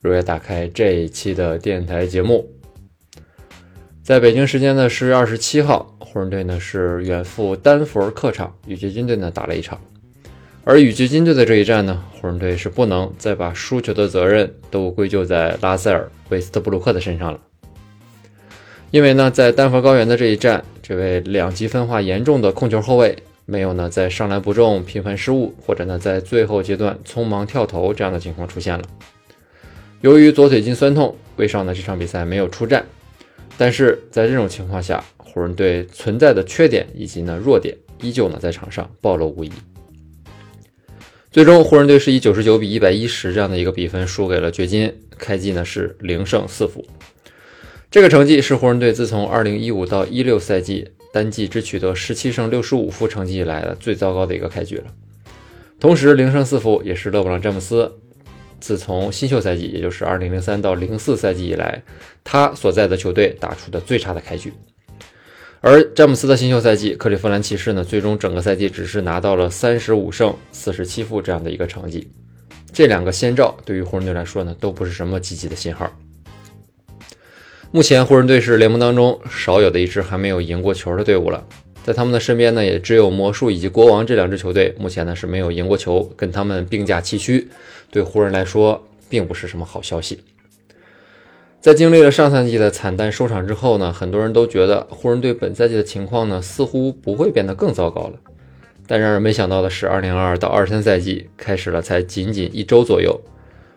如约打开这一期的电台节目。在北京时间的十月二十七号，湖人队呢是远赴丹佛客场与掘金队呢打了一场，而与掘金队的这一战呢，湖人队是不能再把输球的责任都归咎在拉塞尔·韦斯特布鲁克的身上了，因为呢，在丹佛高原的这一战，这位两极分化严重的控球后卫。没有呢，在上篮不中、频繁失误，或者呢，在最后阶段匆忙跳投这样的情况出现了。由于左腿筋酸痛，威少呢这场比赛没有出战。但是在这种情况下，湖人队存在的缺点以及呢弱点，依旧呢在场上暴露无遗。最终，湖人队是以九十九比一百一十这样的一个比分输给了掘金，开季呢是零胜四负。这个成绩是湖人队自从二零一五到一六赛季。单季只取得十七胜六十五负成绩以来的最糟糕的一个开局了。同时，零胜四负也是勒布朗·詹姆斯自从新秀赛季，也就是二零零三到零四赛季以来，他所在的球队打出的最差的开局。而詹姆斯的新秀赛季，克利夫兰骑士呢，最终整个赛季只是拿到了三十五胜四十七负这样的一个成绩。这两个先兆对于湖人队来说呢，都不是什么积极的信号。目前湖人队是联盟当中少有的一支还没有赢过球的队伍了，在他们的身边呢，也只有魔术以及国王这两支球队，目前呢是没有赢过球，跟他们并驾齐驱，对湖人来说并不是什么好消息。在经历了上赛季的惨淡收场之后呢，很多人都觉得湖人队本赛季的情况呢似乎不会变得更糟糕了，但让人没想到的是，二零二二到二三赛季开始了才仅仅一周左右。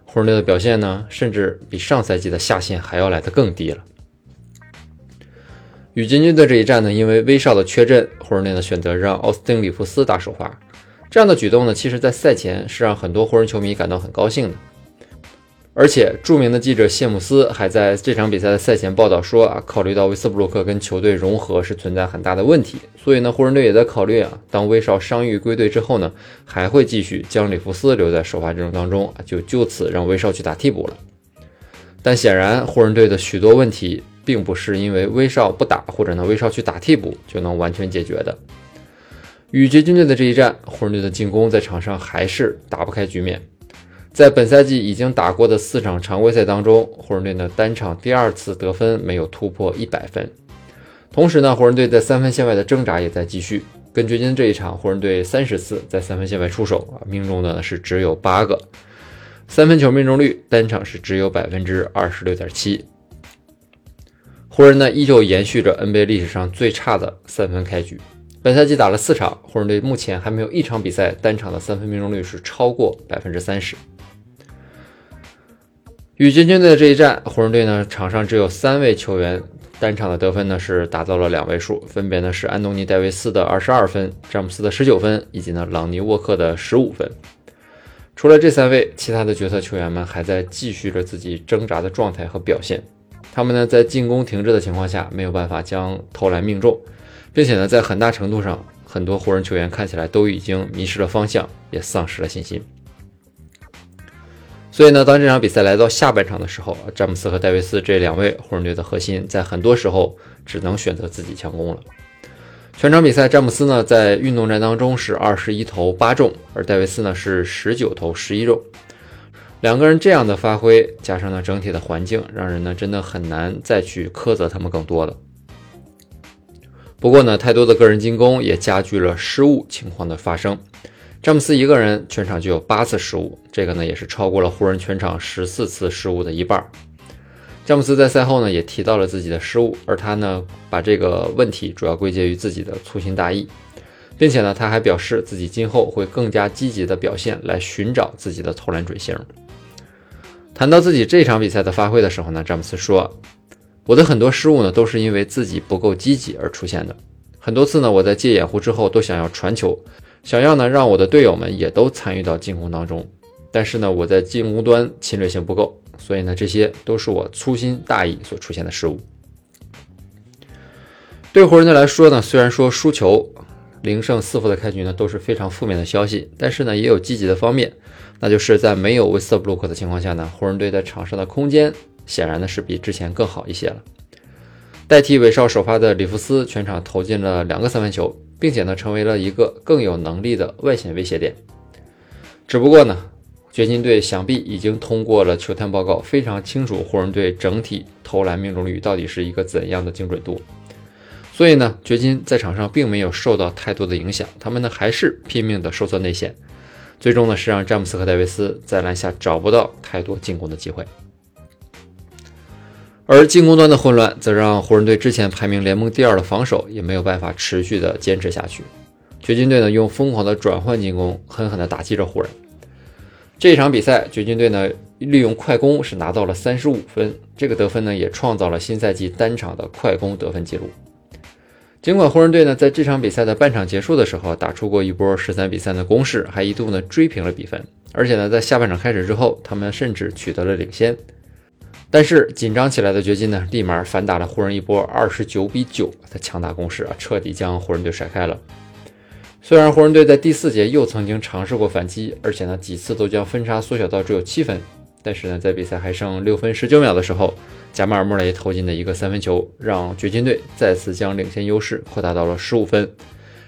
湖人队的表现呢，甚至比上赛季的下限还要来得更低了。与金军的这一战呢，因为威少的缺阵，湖人队呢选择让奥斯汀·里弗斯打首发。这样的举动呢，其实在赛前是让很多湖人球迷感到很高兴的。而且，著名的记者谢姆斯还在这场比赛的赛前报道说啊，考虑到威斯布鲁克跟球队融合是存在很大的问题，所以呢，湖人队也在考虑啊，当威少伤愈归队之后呢，还会继续将里弗斯留在首发阵容当中，就就此让威少去打替补了。但显然，湖人队的许多问题并不是因为威少不打或者呢威少去打替补就能完全解决的。与掘金队的这一战，湖人队的进攻在场上还是打不开局面。在本赛季已经打过的四场常规赛当中，湖人队呢单场第二次得分没有突破一百分。同时呢，湖人队在三分线外的挣扎也在继续。跟掘金这一场，湖人队三十次在三分线外出手啊，命中的呢是只有八个，三分球命中率单场是只有百分之二十六点七。湖人呢依旧延续着 NBA 历史上最差的三分开局。本赛季打了四场，湖人队目前还没有一场比赛单场的三分命中率是超过百分之三十。与掘金队的这一战，湖人队呢场上只有三位球员单场的得分呢是达到了两位数，分别呢是安东尼戴维斯的二十二分、詹姆斯的十九分，以及呢朗尼沃克的十五分。除了这三位，其他的角色球员们还在继续着自己挣扎的状态和表现。他们呢在进攻停滞的情况下，没有办法将投篮命中，并且呢在很大程度上，很多湖人球员看起来都已经迷失了方向，也丧失了信心。所以呢，当这场比赛来到下半场的时候，詹姆斯和戴维斯这两位湖人队的核心，在很多时候只能选择自己强攻了。全场比赛，詹姆斯呢在运动战当中是二十一投八中，而戴维斯呢是十九投十一中。两个人这样的发挥，加上呢整体的环境，让人呢真的很难再去苛责他们更多了。不过呢，太多的个人进攻也加剧了失误情况的发生。詹姆斯一个人全场就有八次失误，这个呢也是超过了湖人全场十四次失误的一半。詹姆斯在赛后呢也提到了自己的失误，而他呢把这个问题主要归结于自己的粗心大意，并且呢他还表示自己今后会更加积极的表现来寻找自己的投篮准星。谈到自己这场比赛的发挥的时候呢，詹姆斯说：“我的很多失误呢都是因为自己不够积极而出现的，很多次呢我在接掩护之后都想要传球。”想要呢，让我的队友们也都参与到进攻当中，但是呢，我在进攻端侵略性不够，所以呢，这些都是我粗心大意所出现的失误。对湖人队来说呢，虽然说输球零胜四负的开局呢都是非常负面的消息，但是呢也有积极的方面，那就是在没有威斯特布鲁克的情况下呢，湖人队在场上的空间显然呢是比之前更好一些了。代替韦少首发的里弗斯全场投进了两个三分球，并且呢成为了一个更有能力的外线威胁点。只不过呢，掘金队想必已经通过了球探报告，非常清楚湖人队整体投篮命中率到底是一个怎样的精准度。所以呢，掘金在场上并没有受到太多的影响，他们呢还是拼命的收缩内线，最终呢是让詹姆斯和戴维斯在篮下找不到太多进攻的机会。而进攻端的混乱，则让湖人队之前排名联盟第二的防守也没有办法持续的坚持下去。掘金队呢，用疯狂的转换进攻，狠狠地打击着湖人。这场比赛，掘金队呢利用快攻是拿到了三十五分，这个得分呢也创造了新赛季单场的快攻得分记录。尽管湖人队呢在这场比赛的半场结束的时候打出过一波十三比三的攻势，还一度呢追平了比分，而且呢在下半场开始之后，他们甚至取得了领先。但是紧张起来的掘金呢，立马反打了湖人一波二十九比九的强大攻势啊，彻底将湖人队甩开了。虽然湖人队在第四节又曾经尝试过反击，而且呢几次都将分差缩小到只有七分，但是呢在比赛还剩六分十九秒的时候，贾马尔·穆雷投进的一个三分球，让掘金队再次将领先优势扩大到了十五分，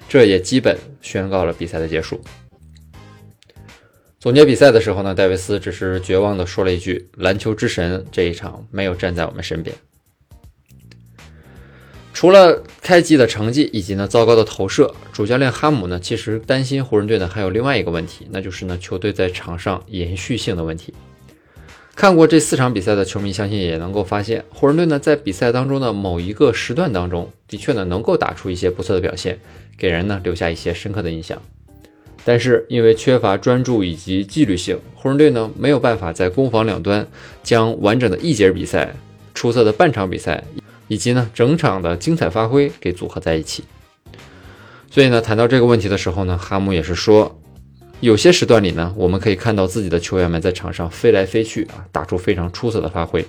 这也基本宣告了比赛的结束。总结比赛的时候呢，戴维斯只是绝望地说了一句：“篮球之神这一场没有站在我们身边。”除了开季的成绩以及呢糟糕的投射，主教练哈姆呢其实担心湖人队呢还有另外一个问题，那就是呢球队在场上延续性的问题。看过这四场比赛的球迷相信也能够发现，湖人队呢在比赛当中的某一个时段当中，的确呢能够打出一些不错的表现，给人呢留下一些深刻的印象。但是因为缺乏专注以及纪律性，湖人队呢没有办法在攻防两端将完整的一节比赛、出色的半场比赛以及呢整场的精彩发挥给组合在一起。所以呢，谈到这个问题的时候呢，哈姆也是说，有些时段里呢，我们可以看到自己的球员们在场上飞来飞去啊，打出非常出色的发挥。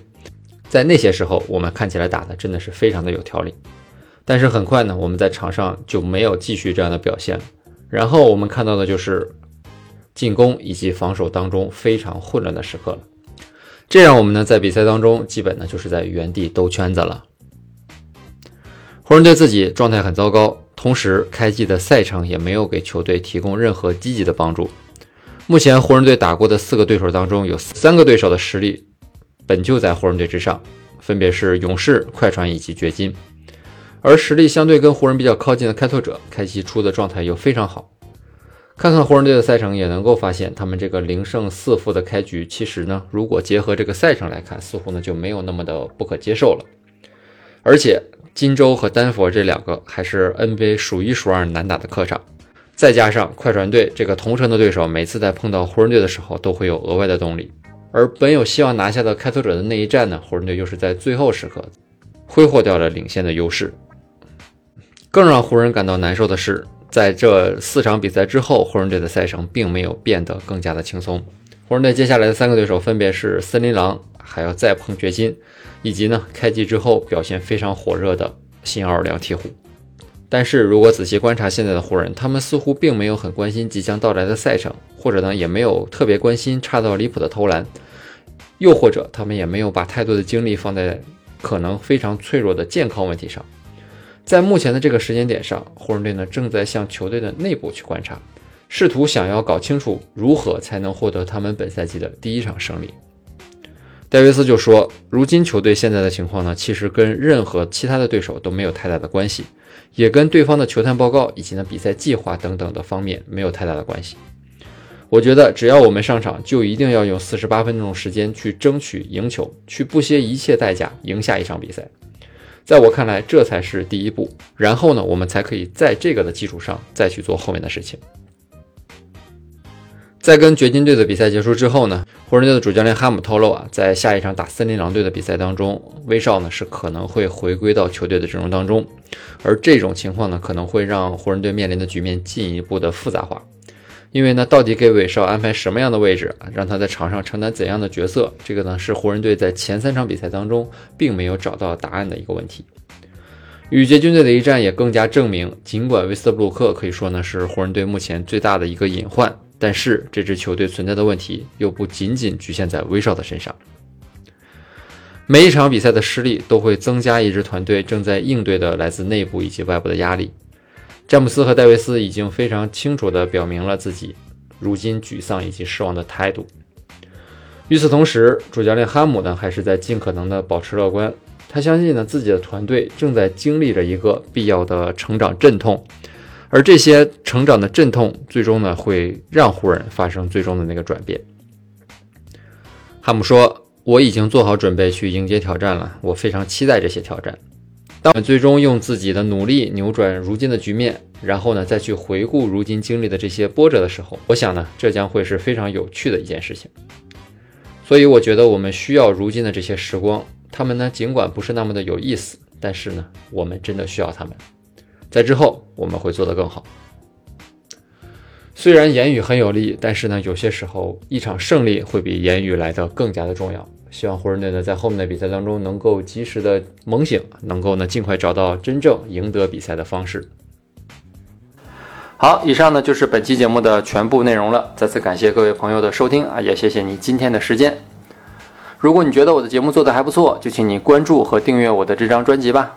在那些时候，我们看起来打的真的是非常的有条理。但是很快呢，我们在场上就没有继续这样的表现了。然后我们看到的就是进攻以及防守当中非常混乱的时刻了，这让我们呢在比赛当中基本呢就是在原地兜圈子了。湖人队自己状态很糟糕，同时开季的赛程也没有给球队提供任何积极的帮助。目前湖人队打过的四个对手当中，有三个对手的实力本就在湖人队之上，分别是勇士、快船以及掘金。而实力相对跟湖人比较靠近的开拓者，开季初的状态又非常好。看看湖人队的赛程，也能够发现他们这个零胜四负的开局，其实呢，如果结合这个赛程来看，似乎呢就没有那么的不可接受了。而且金州和丹佛这两个还是 NBA 数一数二难打的客场，再加上快船队这个同城的对手，每次在碰到湖人队的时候，都会有额外的动力。而本有希望拿下的开拓者的那一战呢，湖人队又是在最后时刻挥霍掉了领先的优势。更让湖人感到难受的是，在这四场比赛之后，湖人队的赛程并没有变得更加的轻松。湖人队接下来的三个对手分别是森林狼，还要再碰掘金，以及呢开季之后表现非常火热的新奥尔良鹈鹕。但是如果仔细观察现在的湖人，他们似乎并没有很关心即将到来的赛程，或者呢也没有特别关心差到离谱的投篮，又或者他们也没有把太多的精力放在可能非常脆弱的健康问题上。在目前的这个时间点上，湖人队呢正在向球队的内部去观察，试图想要搞清楚如何才能获得他们本赛季的第一场胜利。戴维斯就说：“如今球队现在的情况呢，其实跟任何其他的对手都没有太大的关系，也跟对方的球探报告以及呢比赛计划等等的方面没有太大的关系。我觉得只要我们上场，就一定要用四十八分钟时间去争取赢球，去不惜一切代价赢下一场比赛。”在我看来，这才是第一步。然后呢，我们才可以在这个的基础上再去做后面的事情。在跟掘金队的比赛结束之后呢，湖人队的主教练哈姆透露啊，在下一场打森林狼队的比赛当中，威少呢是可能会回归到球队的阵容当中。而这种情况呢，可能会让湖人队面临的局面进一步的复杂化，因为呢，到底给韦少安排什么样的位置，让他在场上承担怎样的角色，这个呢是湖人队在前三场比赛当中并没有找到答案的一个问题。与捷军队的一战也更加证明，尽管威斯布鲁克可以说呢是湖人队目前最大的一个隐患，但是这支球队存在的问题又不仅仅局限在威少的身上。每一场比赛的失利都会增加一支团队正在应对的来自内部以及外部的压力。詹姆斯和戴维斯已经非常清楚地表明了自己如今沮丧以及失望的态度。与此同时，主教练哈姆呢还是在尽可能地保持乐观。他相信呢自己的团队正在经历着一个必要的成长阵痛，而这些成长的阵痛最终呢会让湖人发生最终的那个转变。哈姆说：“我已经做好准备去迎接挑战了，我非常期待这些挑战。”当我们最终用自己的努力扭转如今的局面，然后呢，再去回顾如今经历的这些波折的时候，我想呢，这将会是非常有趣的一件事情。所以，我觉得我们需要如今的这些时光，他们呢，尽管不是那么的有意思，但是呢，我们真的需要他们。在之后，我们会做得更好。虽然言语很有力，但是呢，有些时候一场胜利会比言语来的更加的重要。希望湖人队呢在后面的比赛当中能够及时的猛醒，能够呢尽快找到真正赢得比赛的方式。好，以上呢就是本期节目的全部内容了。再次感谢各位朋友的收听啊，也谢谢你今天的时间。如果你觉得我的节目做得还不错，就请你关注和订阅我的这张专辑吧。